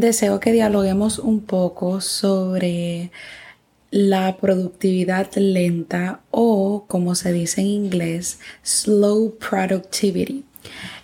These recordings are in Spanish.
deseo que dialoguemos un poco sobre la productividad lenta o, como se dice en inglés, slow productivity.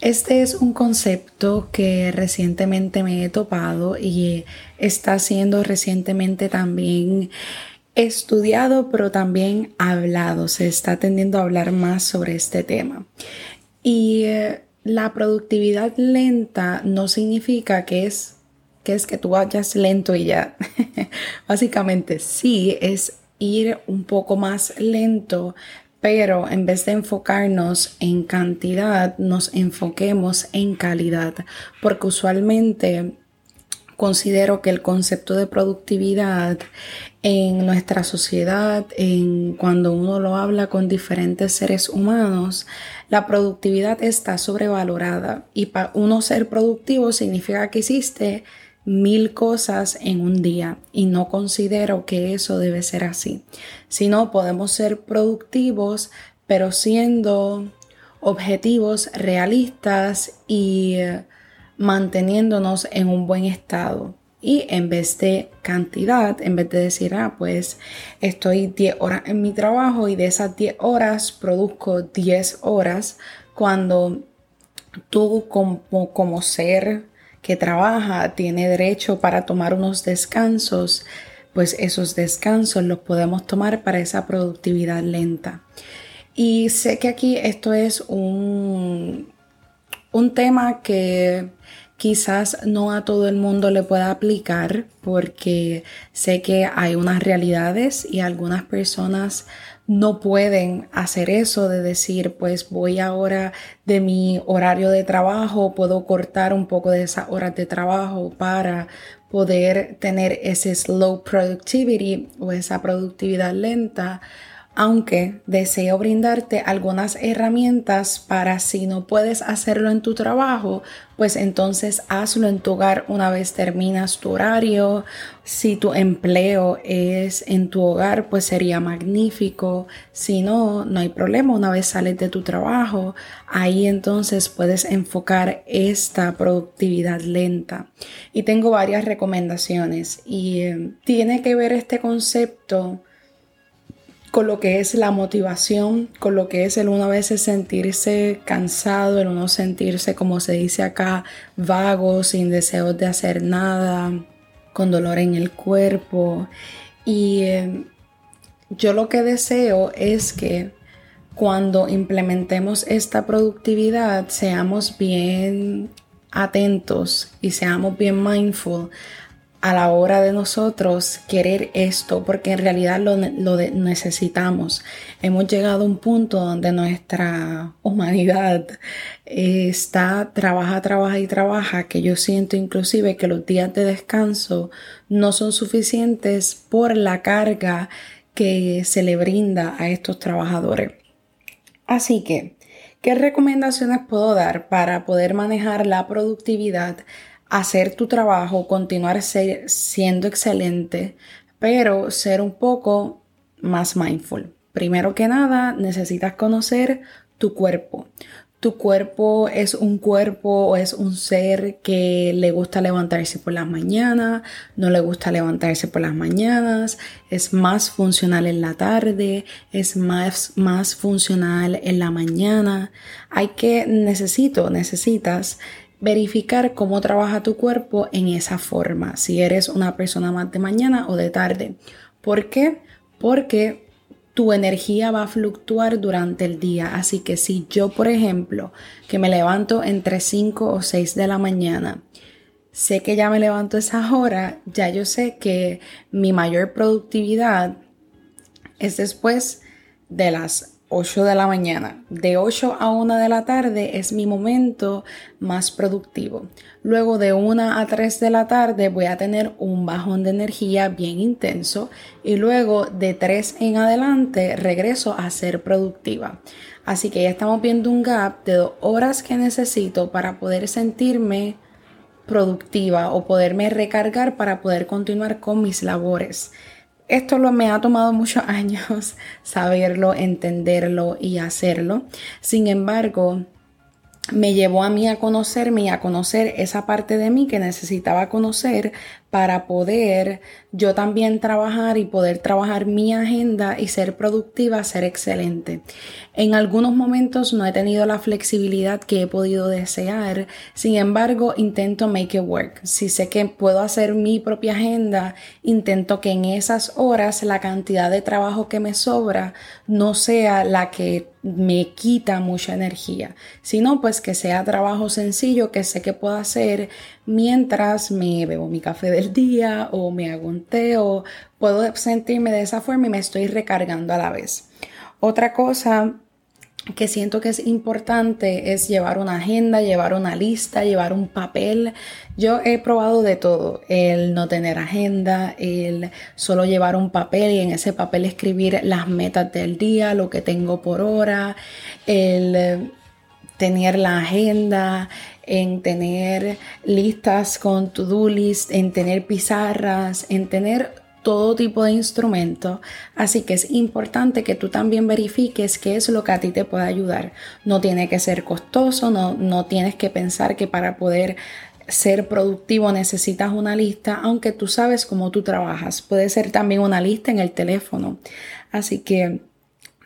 Este es un concepto que recientemente me he topado y está siendo recientemente también estudiado, pero también hablado. Se está tendiendo a hablar más sobre este tema. Y eh, la productividad lenta no significa que es que es que tú vayas lento y ya. Básicamente sí, es ir un poco más lento, pero en vez de enfocarnos en cantidad, nos enfoquemos en calidad, porque usualmente considero que el concepto de productividad en nuestra sociedad, en cuando uno lo habla con diferentes seres humanos, la productividad está sobrevalorada y para uno ser productivo significa que hiciste mil cosas en un día y no considero que eso debe ser así. Si no, podemos ser productivos, pero siendo objetivos realistas y eh, manteniéndonos en un buen estado. Y en vez de cantidad, en vez de decir, ah, pues estoy 10 horas en mi trabajo y de esas 10 horas produzco 10 horas, cuando tú como, como ser que trabaja tiene derecho para tomar unos descansos, pues esos descansos los podemos tomar para esa productividad lenta. Y sé que aquí esto es un, un tema que quizás no a todo el mundo le pueda aplicar porque sé que hay unas realidades y algunas personas no pueden hacer eso de decir, pues voy ahora de mi horario de trabajo, puedo cortar un poco de esas horas de trabajo para poder tener ese slow productivity o esa productividad lenta aunque deseo brindarte algunas herramientas para si no puedes hacerlo en tu trabajo, pues entonces hazlo en tu hogar una vez terminas tu horario. Si tu empleo es en tu hogar, pues sería magnífico. Si no, no hay problema. Una vez sales de tu trabajo, ahí entonces puedes enfocar esta productividad lenta. Y tengo varias recomendaciones y eh, tiene que ver este concepto con lo que es la motivación, con lo que es el uno a veces sentirse cansado, el uno sentirse, como se dice acá, vago, sin deseos de hacer nada, con dolor en el cuerpo. Y eh, yo lo que deseo es que cuando implementemos esta productividad seamos bien atentos y seamos bien mindful a la hora de nosotros querer esto, porque en realidad lo, necesitamos. Hemos llegado a un punto donde nuestra humanidad está, trabaja, trabaja y trabaja, que yo siento inclusive que los días de descanso no son suficientes por la carga que se le brinda a estos trabajadores. Así que, ¿qué recomendaciones puedo dar para poder manejar la productividad? Hacer tu trabajo, continuar siendo excelente, pero ser un poco más mindful. Primero que nada, necesitas conocer tu cuerpo. Tu cuerpo es un cuerpo o es un ser que le gusta levantarse por las mañanas, no le gusta levantarse por las mañanas, es más funcional en la tarde, es más, más funcional en la mañana. Hay que, necesito, necesitas verificar cómo trabaja tu cuerpo en esa forma, si eres una persona más de mañana o de tarde. ¿Por qué? Porque tu energía va a fluctuar durante el día. Así que si yo, por ejemplo, que me levanto entre 5 o 6 de la mañana, sé que ya me levanto esa hora, ya yo sé que mi mayor productividad es después de las 8 de la mañana. De 8 a 1 de la tarde es mi momento más productivo. Luego de 1 a 3 de la tarde voy a tener un bajón de energía bien intenso y luego de 3 en adelante regreso a ser productiva. Así que ya estamos viendo un gap de 2 horas que necesito para poder sentirme productiva o poderme recargar para poder continuar con mis labores. Esto lo, me ha tomado muchos años saberlo, entenderlo y hacerlo. Sin embargo, me llevó a mí a conocerme y a conocer esa parte de mí que necesitaba conocer para poder yo también trabajar y poder trabajar mi agenda y ser productiva, ser excelente. En algunos momentos no he tenido la flexibilidad que he podido desear, sin embargo intento make it work. Si sé que puedo hacer mi propia agenda, intento que en esas horas la cantidad de trabajo que me sobra no sea la que me quita mucha energía, sino pues que sea trabajo sencillo que sé que puedo hacer mientras me bebo mi café día o me hago un té o puedo sentirme de esa forma y me estoy recargando a la vez. Otra cosa que siento que es importante es llevar una agenda, llevar una lista, llevar un papel. Yo he probado de todo, el no tener agenda, el solo llevar un papel y en ese papel escribir las metas del día, lo que tengo por hora, el tener la agenda, en tener listas con to-do list, en tener pizarras, en tener todo tipo de instrumentos. Así que es importante que tú también verifiques qué es lo que a ti te puede ayudar. No tiene que ser costoso, no, no tienes que pensar que para poder ser productivo necesitas una lista, aunque tú sabes cómo tú trabajas. Puede ser también una lista en el teléfono. Así que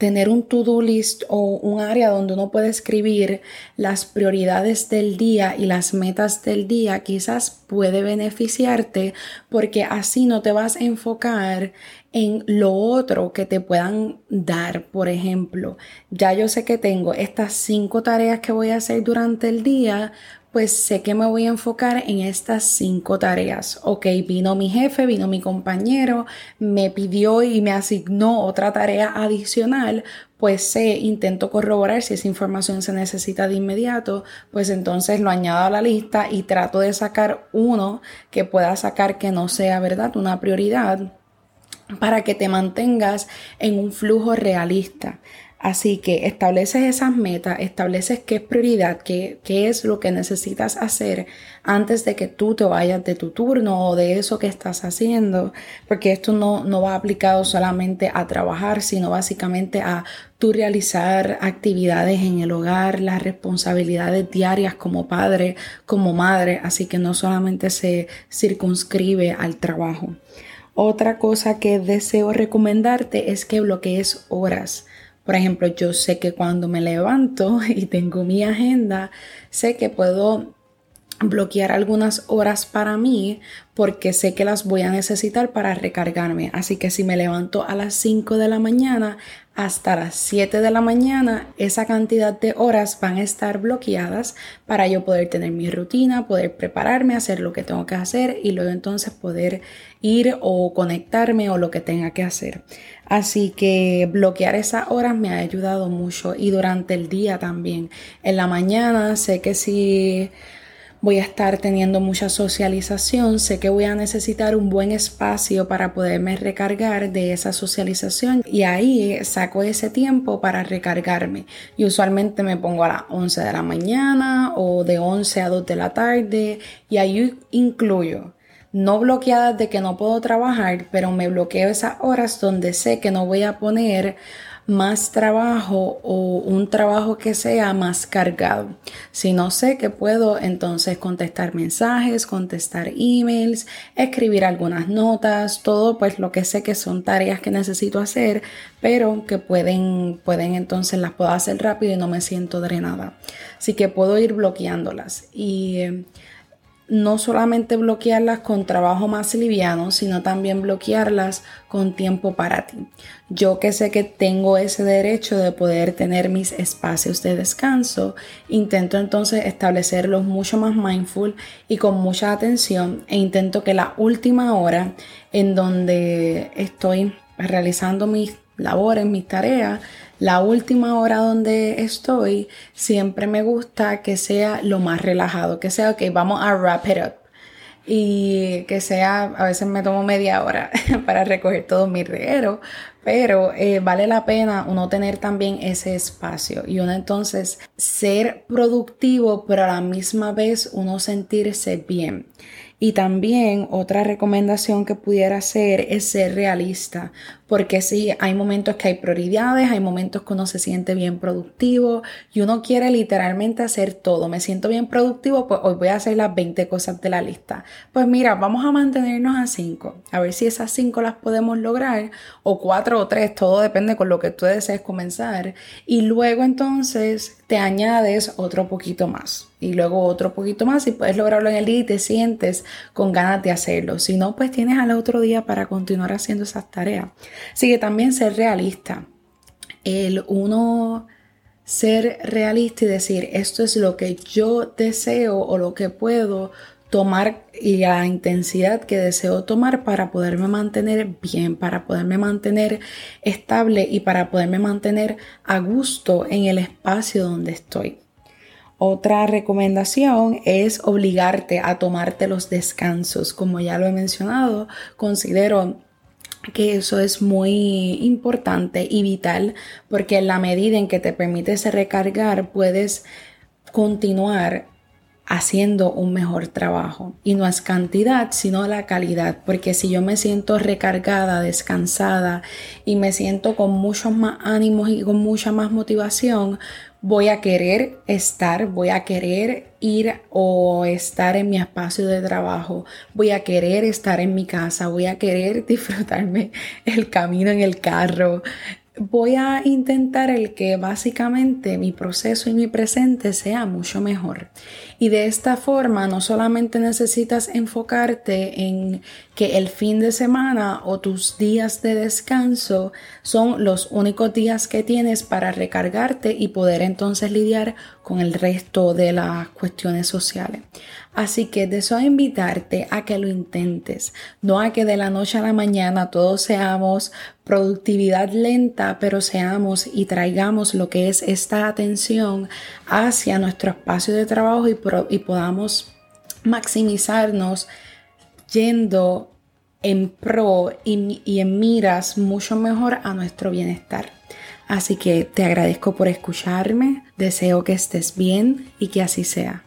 tener un to-do list o un área donde uno puede escribir las prioridades del día y las metas del día quizás puede beneficiarte porque así no te vas a enfocar en lo otro que te puedan dar. Por ejemplo, ya yo sé que tengo estas cinco tareas que voy a hacer durante el día, pues sé que me voy a enfocar en estas cinco tareas. Ok, vino mi jefe, vino mi compañero, me pidió y me asignó otra tarea adicional, pues sé, intento corroborar si esa información se necesita de inmediato, pues entonces lo añado a la lista y trato de sacar uno que pueda sacar que no sea, ¿verdad?, una prioridad para que te mantengas en un flujo realista. Así que estableces esas metas, estableces qué es prioridad, qué, qué, es lo que necesitas hacer antes de que tú te vayas de tu turno o de eso que estás haciendo, porque esto no, no va aplicado solamente a trabajar, sino básicamente a tú realizar actividades en el hogar, las responsabilidades diarias como padre, como madre, así que no solamente se circunscribe al trabajo. Otra cosa que deseo recomendarte es que bloquees horas por ejemplo, yo sé que cuando me levanto y tengo mi agenda, sé que puedo bloquear algunas horas para mí porque sé que las voy a necesitar para recargarme. Así que si me levanto a las 5 de la mañana hasta las 7 de la mañana, esa cantidad de horas van a estar bloqueadas para yo poder tener mi rutina, poder prepararme, hacer lo que tengo que hacer y luego entonces poder ir o conectarme o lo que tenga que hacer. Así que bloquear esas horas me ha ayudado mucho y durante el día también. En la mañana sé que si voy a estar teniendo mucha socialización, sé que voy a necesitar un buen espacio para poderme recargar de esa socialización y ahí saco ese tiempo para recargarme. Y usualmente me pongo a las 11 de la mañana o de 11 a 2 de la tarde y ahí incluyo no bloqueadas de que no puedo trabajar, pero me bloqueo esas horas donde sé que no voy a poner más trabajo o un trabajo que sea más cargado. Si no sé que puedo entonces contestar mensajes, contestar emails, escribir algunas notas, todo pues lo que sé que son tareas que necesito hacer, pero que pueden, pueden entonces las puedo hacer rápido y no me siento drenada. Así que puedo ir bloqueándolas y eh, no solamente bloquearlas con trabajo más liviano, sino también bloquearlas con tiempo para ti. Yo que sé que tengo ese derecho de poder tener mis espacios de descanso, intento entonces establecerlos mucho más mindful y con mucha atención e intento que la última hora en donde estoy realizando mis labores, mis tareas, la última hora donde estoy, siempre me gusta que sea lo más relajado, que sea, ok, vamos a wrap it up. Y que sea, a veces me tomo media hora para recoger todo mi reguero, pero eh, vale la pena uno tener también ese espacio y uno entonces ser productivo, pero a la misma vez uno sentirse bien. Y también otra recomendación que pudiera hacer es ser realista, porque sí, hay momentos que hay prioridades, hay momentos que uno se siente bien productivo y uno quiere literalmente hacer todo. Me siento bien productivo, pues hoy voy a hacer las 20 cosas de la lista. Pues mira, vamos a mantenernos a 5, a ver si esas 5 las podemos lograr, o 4 o 3, todo depende con lo que tú desees comenzar. Y luego entonces te añades otro poquito más y luego otro poquito más y puedes lograrlo en el día y te sientes con ganas de hacerlo. Si no, pues tienes al otro día para continuar haciendo esas tareas. Así que también ser realista. El uno ser realista y decir esto es lo que yo deseo o lo que puedo tomar y la intensidad que deseo tomar para poderme mantener bien, para poderme mantener estable y para poderme mantener a gusto en el espacio donde estoy. Otra recomendación es obligarte a tomarte los descansos. Como ya lo he mencionado, considero que eso es muy importante y vital porque en la medida en que te permites recargar puedes continuar haciendo un mejor trabajo. Y no es cantidad, sino la calidad, porque si yo me siento recargada, descansada y me siento con muchos más ánimos y con mucha más motivación, voy a querer estar, voy a querer ir o estar en mi espacio de trabajo, voy a querer estar en mi casa, voy a querer disfrutarme el camino en el carro. Voy a intentar el que básicamente mi proceso y mi presente sea mucho mejor. Y de esta forma no solamente necesitas enfocarte en que el fin de semana o tus días de descanso son los únicos días que tienes para recargarte y poder entonces lidiar con el resto de las cuestiones sociales. Así que deseo invitarte a que lo intentes, no a que de la noche a la mañana todos seamos productividad lenta, pero seamos y traigamos lo que es esta atención hacia nuestro espacio de trabajo y, podamos maximizarnos yendo en pro y en miras mucho mejor a nuestro bienestar. Así que te agradezco por escucharme, deseo que estés bien y que así sea.